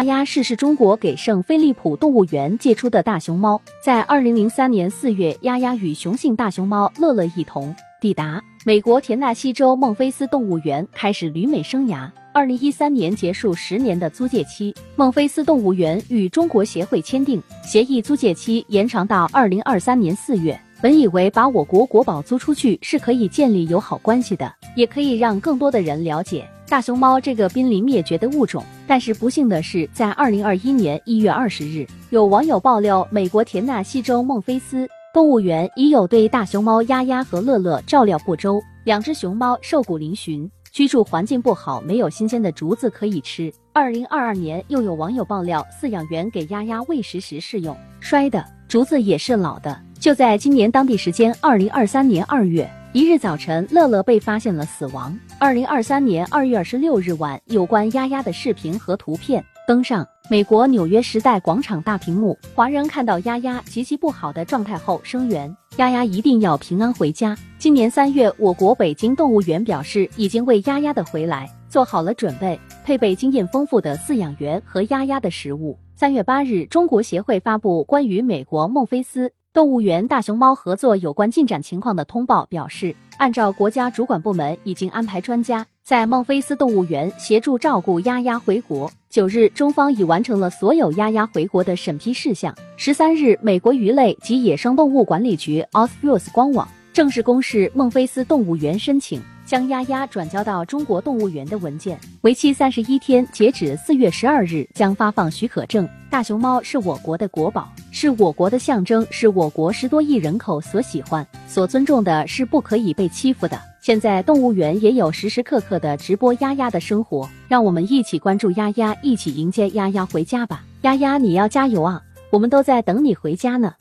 丫丫是是中国给圣菲利普动物园借出的大熊猫。在二零零三年四月，丫丫与雄性大熊猫乐乐一同抵达美国田纳西州孟菲斯动物园，开始旅美生涯。二零一三年结束十年的租借期，孟菲斯动物园与中国协会签订协议，租借期延长到二零二三年四月。本以为把我国国宝租出去是可以建立友好关系的，也可以让更多的人了解大熊猫这个濒临灭绝的物种。但是不幸的是，在二零二一年一月二十日，有网友爆料，美国田纳西州孟菲斯动物园已有对大熊猫丫丫和乐乐照料不周，两只熊猫瘦骨嶙峋，居住环境不好，没有新鲜的竹子可以吃。二零二二年，又有网友爆料，饲养员给丫丫喂食时试用摔的竹子也是老的。就在今年当地时间二零二三年二月一日早晨，乐乐被发现了死亡。二零二三年二月二十六日晚，有关丫丫的视频和图片登上美国纽约时代广场大屏幕。华人看到丫丫极其不好的状态后声援丫丫一定要平安回家。今年三月，我国北京动物园表示已经为丫丫的回来做好了准备，配备经验丰富的饲养员和丫丫的食物。三月八日，中国协会发布关于美国孟菲斯。动物园大熊猫合作有关进展情况的通报表示，按照国家主管部门已经安排专家在孟菲斯动物园协助照顾丫丫回国。九日，中方已完成了所有丫丫回国的审批事项。十三日，美国鱼类及野生动物管理局 o s p r o s 官网正式公示孟菲斯动物园申请。将丫丫转交到中国动物园的文件，为期三十一天，截止四月十二日将发放许可证。大熊猫是我国的国宝，是我国的象征，是我国十多亿人口所喜欢、所尊重的，是不可以被欺负的。现在动物园也有时时刻刻的直播丫丫的生活，让我们一起关注丫丫，一起迎接丫丫回家吧。丫丫，你要加油啊！我们都在等你回家呢。